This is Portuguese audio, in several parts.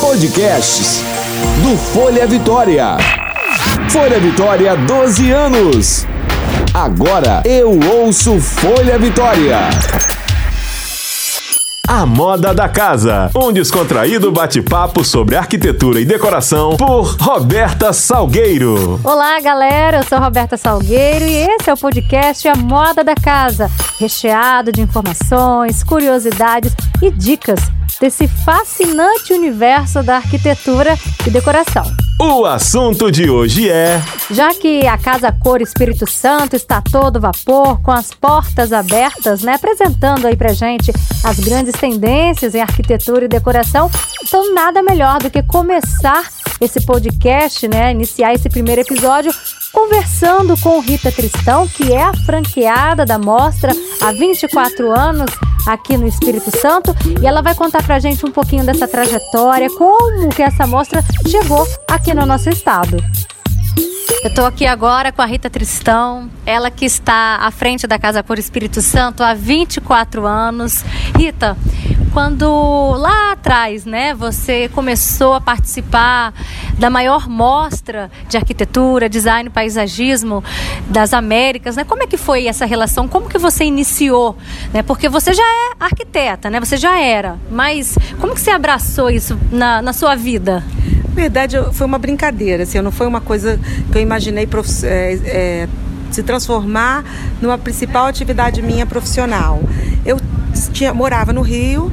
Podcasts do Folha Vitória. Folha Vitória, 12 anos. Agora eu ouço Folha Vitória. A Moda da Casa, um descontraído bate-papo sobre arquitetura e decoração por Roberta Salgueiro. Olá, galera, eu sou Roberta Salgueiro e esse é o podcast A Moda da Casa, recheado de informações, curiosidades e dicas desse fascinante universo da arquitetura e decoração. O assunto de hoje é. Já que a Casa Cor Espírito Santo está todo vapor, com as portas abertas, né? Apresentando aí pra gente as grandes tendências em arquitetura e decoração. Então, nada melhor do que começar esse podcast, né? Iniciar esse primeiro episódio conversando com Rita Tristão, que é a franqueada da mostra há 24 anos aqui no Espírito Santo, e ela vai contar pra gente um pouquinho dessa trajetória, como que essa mostra chegou aqui no nosso estado. Eu estou aqui agora com a Rita Tristão, ela que está à frente da Casa por Espírito Santo há 24 anos. Rita, quando lá atrás, né, você começou a participar da maior mostra de arquitetura, design, paisagismo das Américas, né? Como é que foi essa relação? Como que você iniciou, né? Porque você já é arquiteta, né? Você já era, mas como que você abraçou isso na, na sua vida? Na verdade, foi uma brincadeira, assim, não foi uma coisa que eu imaginei é, é, se transformar numa principal atividade minha profissional. Eu tinha, morava no Rio,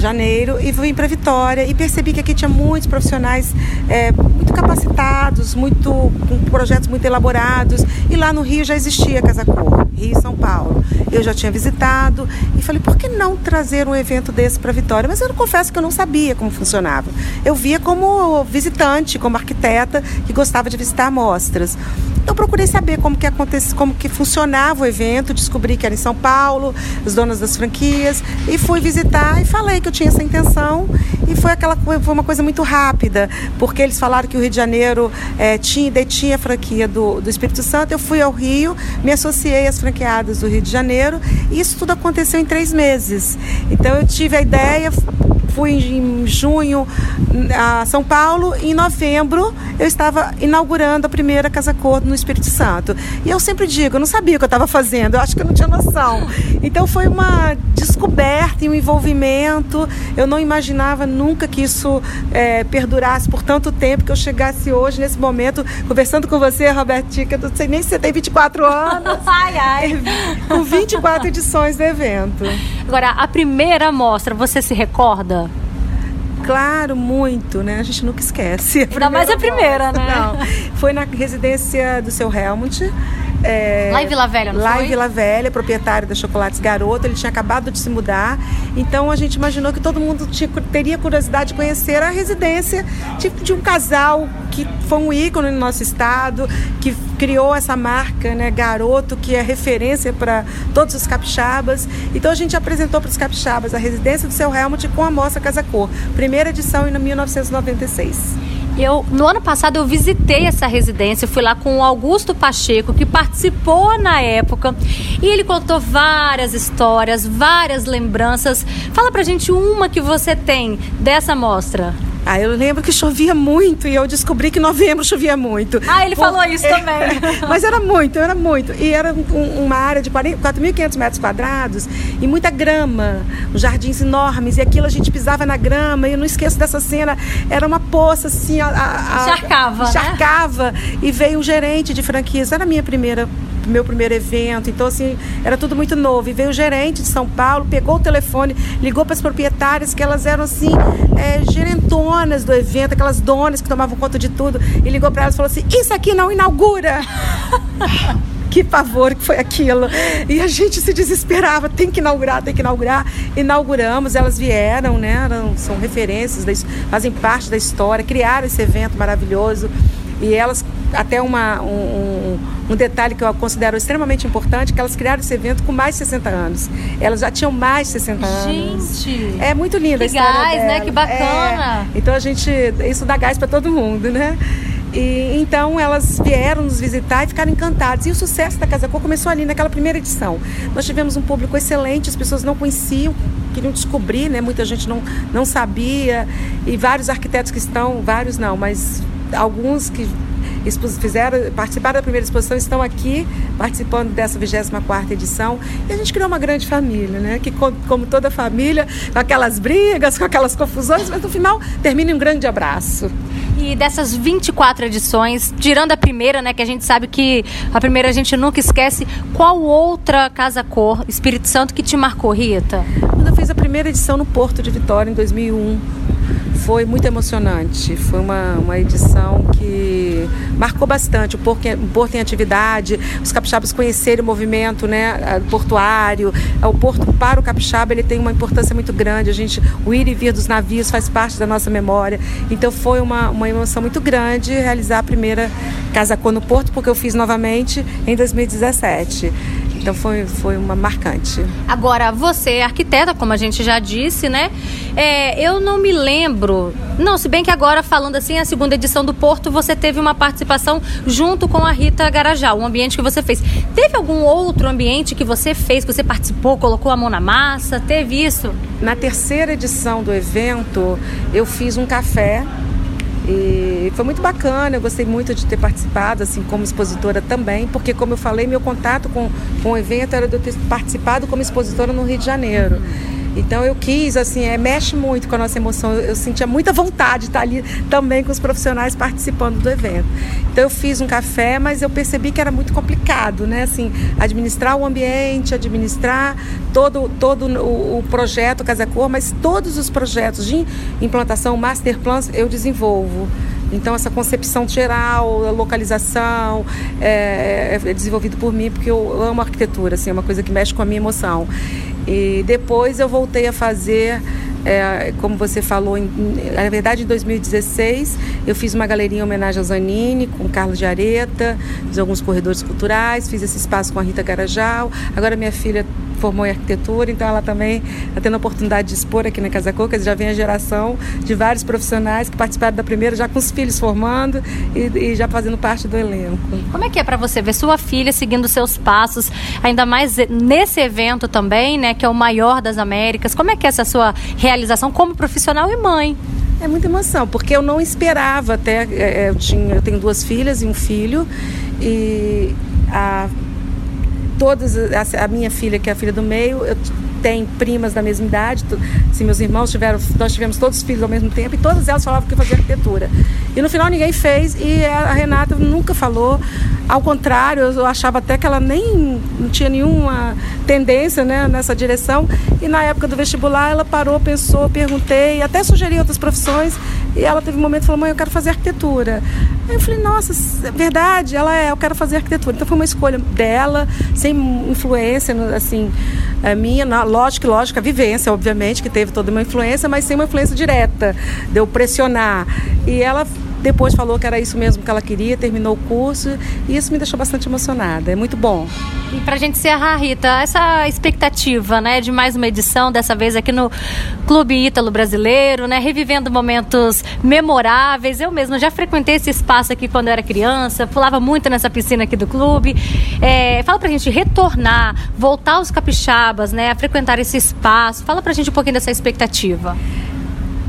janeiro, e vim para Vitória e percebi que aqui tinha muitos profissionais é, muito capacitados, muito, com projetos muito elaborados. E lá no Rio já existia Casa Cor, Rio e São Paulo. Eu já tinha visitado e falei, por que não trazer um evento desse para Vitória? Mas eu confesso que eu não sabia como funcionava. Eu via como visitante, como arquiteta, que gostava de visitar amostras. Então procurei saber como que acontece, como que funcionava o evento, descobri que era em São Paulo, as donas das franquias, e fui visitar e falei que eu tinha essa intenção e foi aquela foi uma coisa muito rápida, porque eles falaram que o Rio de Janeiro é, tinha detinha a franquia do, do Espírito Santo. Eu fui ao Rio, me associei às franqueadas do Rio de Janeiro e isso tudo aconteceu em três meses. Então eu tive a ideia, fui em junho a São Paulo e em novembro eu estava inaugurando a primeira Casa Cor no Espírito Santo. E eu sempre digo, eu não sabia o que eu estava fazendo, eu acho que eu não tinha noção. Então foi uma descoberta e um envolvimento. Eu não imaginava nunca que isso é, perdurasse por tanto tempo, que eu chegasse hoje, nesse momento, conversando com você, Robertinha, que eu não sei nem se você tem 24 anos. ai, ai. Com 24 edições do evento. Agora, a primeira mostra, você se recorda? Claro, muito, né? A gente nunca esquece. Ainda mais a primeira, né? Não. Foi na residência do seu Helmut. É, lá em Vila Velha, não lá foi? em Vila Velha, proprietário da Chocolates Garoto, ele tinha acabado de se mudar. Então a gente imaginou que todo mundo tinha, teria curiosidade de conhecer a residência tipo de um casal que foi um ícone no nosso estado, que criou essa marca, né, Garoto, que é referência para todos os capixabas. Então a gente apresentou para os capixabas a residência do seu Helmut com a mostra Casa Cor, primeira edição em 1996. Eu, no ano passado eu visitei essa residência, fui lá com o Augusto Pacheco, que participou na época, e ele contou várias histórias, várias lembranças. Fala pra gente uma que você tem dessa mostra. Ah, eu lembro que chovia muito e eu descobri que novembro chovia muito. Ah, ele falou isso também. Mas era muito, era muito. E era um, uma área de 4.500 metros quadrados e muita grama, jardins enormes. E aquilo a gente pisava na grama. E eu não esqueço dessa cena. Era uma poça assim. A, a, encharcava. Encharcava. Né? E veio um gerente de franquias. Era a minha primeira meu primeiro evento. Então, assim, era tudo muito novo. E veio o gerente de São Paulo, pegou o telefone, ligou para as proprietárias, que elas eram, assim, é, gerentonas do evento, aquelas donas que tomavam conta de tudo. E ligou para elas e falou assim: Isso aqui não inaugura! que pavor que foi aquilo. E a gente se desesperava, tem que inaugurar, tem que inaugurar. Inauguramos, elas vieram, né? Eram, são referências, fazem parte da história, criaram esse evento maravilhoso. E elas, até uma, um, detalhe que eu considero extremamente importante, que elas criaram esse evento com mais de 60 anos. Elas já tinham mais de 60 anos. Gente! É muito linda a história gás, dela. né? Que bacana! É, então a gente, isso dá gás para todo mundo, né? E, então elas vieram nos visitar e ficaram encantadas. E o sucesso da Casa Cor começou ali naquela primeira edição. Nós tivemos um público excelente, as pessoas não conheciam queriam descobrir, né? Muita gente não, não sabia. E vários arquitetos que estão, vários não, mas alguns que fizeram, participaram da primeira exposição, estão aqui participando dessa 24 edição. E a gente criou uma grande família, né? Que, como toda família, com aquelas brigas, com aquelas confusões, mas no final termina em um grande abraço. E dessas 24 edições, tirando a primeira, né, que a gente sabe que a primeira a gente nunca esquece, qual outra Casa Cor, Espírito Santo, que te marcou, Rita? Quando eu fiz a primeira edição no Porto de Vitória, em 2001, foi muito emocionante. Foi uma, uma edição que marcou bastante o porto, o porto em atividade, os capixabas conhecerem o movimento né, portuário. O porto para o capixaba ele tem uma importância muito grande. A gente, o ir e vir dos navios faz parte da nossa memória. Então foi uma, uma emoção muito grande realizar a primeira Casa Cor no Porto, porque eu fiz novamente em 2017. Então foi, foi uma marcante. Agora, você é arquiteta, como a gente já disse, né? É, eu não me lembro. Não, se bem que agora, falando assim, a segunda edição do Porto, você teve uma participação junto com a Rita Garajal, um ambiente que você fez. Teve algum outro ambiente que você fez, que você participou, colocou a mão na massa? Teve isso? Na terceira edição do evento, eu fiz um café e foi muito bacana, eu gostei muito de ter participado, assim, como expositora também, porque, como eu falei, meu contato com, com o evento era de eu ter participado como expositora no Rio de Janeiro. Então eu quis, assim, é, mexe muito com a nossa emoção. Eu, eu, sentia muita vontade de estar ali também com os profissionais participando do evento. Então eu fiz um café, mas eu percebi que era muito complicado, né? Assim, administrar o ambiente, administrar todo, todo o, o projeto Casa Cor, mas todos os projetos de implantação, master plans, eu desenvolvo. Então, essa concepção geral, a localização, é, é, desenvolvido por mim, porque eu amo arquitetura, assim, é uma coisa que mexe com a minha emoção. E depois eu voltei a fazer é, como você falou, em, na verdade em 2016 eu fiz uma galeria em homenagem ao Zanini, com Carlos de Areta, fiz alguns corredores culturais, fiz esse espaço com a Rita Garajal. Agora minha filha formou em arquitetura, então ela também está tendo a oportunidade de expor aqui na Casa Coca. Já vem a geração de vários profissionais que participaram da primeira, já com os filhos formando e, e já fazendo parte do elenco. Como é que é para você ver sua filha seguindo seus passos, ainda mais nesse evento também, né, que é o maior das Américas? Como é que é essa sua realização como profissional e mãe? É muita emoção, porque eu não esperava até. É, é, eu, tinha, eu tenho duas filhas e um filho, e a todas a, a, minha filha que é a filha do meio eu primas da mesma idade assim, meus irmãos tiveram nós tivemos todos os filhos ao mesmo tempo e todas elas falavam que fazia arquitetura. E no final ninguém fez e a Renata nunca falou. Ao contrário eu achava até que ela nem não tinha nenhuma tendência né, nessa direção. E na época do vestibular ela parou pensou perguntei até sugeri outras profissões e ela teve um momento e falou mãe eu quero fazer arquitetura Aí eu falei, nossa, é verdade, ela é, eu quero fazer arquitetura. Então foi uma escolha dela, sem influência, assim, é minha, na, lógico, lógico, a vivência, obviamente, que teve toda uma influência, mas sem uma influência direta, de pressionar. E ela depois falou que era isso mesmo que ela queria, terminou o curso e isso me deixou bastante emocionada. É muito bom. E para a gente encerrar, Rita, essa expectativa, né, de mais uma edição, dessa vez aqui no Clube Ítalo Brasileiro, né, revivendo momentos memoráveis. Eu mesma já frequentei esse espaço aqui quando eu era criança, pulava muito nessa piscina aqui do clube. É, fala para a gente retornar, voltar aos capixabas, né, a frequentar esse espaço. Fala para a gente um pouquinho dessa expectativa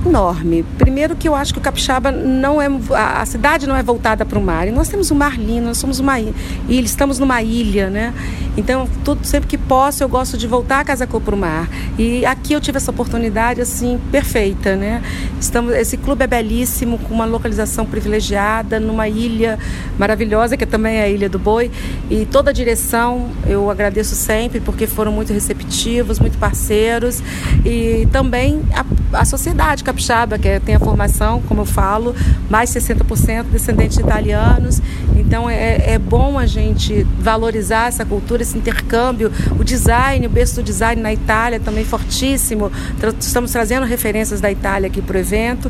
enorme. Primeiro que eu acho que o Capixaba não é a cidade não é voltada para o mar. E nós temos um mar lindo, nós somos uma ilha, estamos numa ilha, né? Então, tudo sempre que posso, eu gosto de voltar a Casa Cor para o mar. E aqui eu tive essa oportunidade assim perfeita, né? Estamos esse clube é belíssimo, com uma localização privilegiada numa ilha maravilhosa que também é a Ilha do Boi, e toda a direção eu agradeço sempre porque foram muito receptivos, muito parceiros e também a, a sociedade capixaba, que é, tem a formação, como eu falo, mais 60% descendentes de italianos. Então é, é bom a gente valorizar essa cultura, esse intercâmbio, o design, o berço do design na Itália também fortíssimo. Estamos trazendo referências da Itália aqui para o evento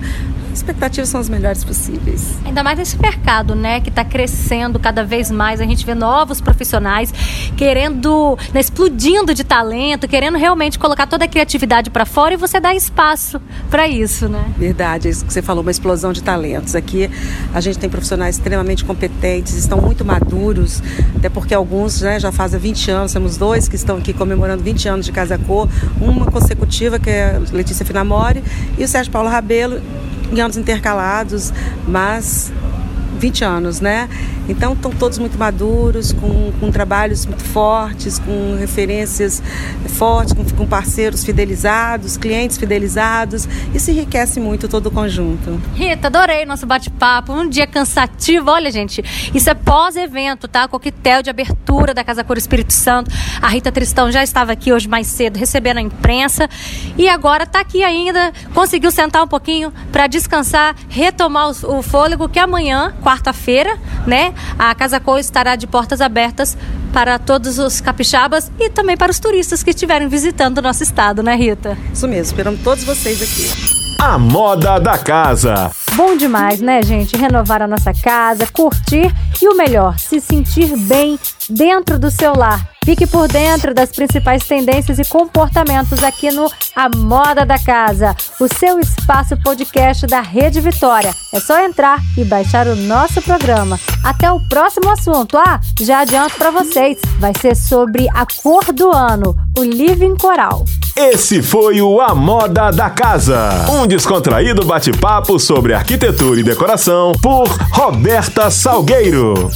expectativas são as melhores possíveis. Ainda mais nesse mercado, né, que está crescendo cada vez mais. A gente vê novos profissionais querendo, né, explodindo de talento, querendo realmente colocar toda a criatividade para fora e você dá espaço para isso, né? Verdade, é isso que você falou, uma explosão de talentos. Aqui a gente tem profissionais extremamente competentes, estão muito maduros, até porque alguns né, já fazem 20 anos, temos dois que estão aqui comemorando 20 anos de Casa Cor, uma consecutiva, que é Letícia Finamori, e o Sérgio Paulo Rabelo, em anos intercalados, mas 20 anos, né? Então estão todos muito maduros, com, com trabalhos muito fortes, com referências fortes, com, com, parceiros fidelizados, clientes fidelizados. Isso enriquece muito todo o conjunto. Rita, adorei nosso bate-papo. Um dia cansativo. Olha, gente, isso é pós-evento, tá? Coquetel de abertura da Casa Cor Espírito Santo. A Rita Tristão já estava aqui hoje mais cedo recebendo a imprensa e agora está aqui ainda. Conseguiu sentar um pouquinho para descansar, retomar o, o fôlego, que amanhã, quarta-feira, né? A Casa Cor estará de portas abertas para todos os capixabas e também para os turistas que estiverem visitando o nosso estado, né, Rita? Isso mesmo, esperamos todos vocês aqui. A moda da casa. Bom demais, né, gente? Renovar a nossa casa, curtir e o melhor, se sentir bem dentro do seu lar. Fique por dentro das principais tendências e comportamentos aqui no A Moda da Casa, o seu espaço podcast da Rede Vitória. É só entrar e baixar o nosso programa. Até o próximo assunto. Ah, já adianto para vocês, vai ser sobre a cor do ano, o Living Coral. Esse foi o A Moda da Casa, um descontraído bate-papo sobre arquitetura e decoração por Roberta Salgueiro.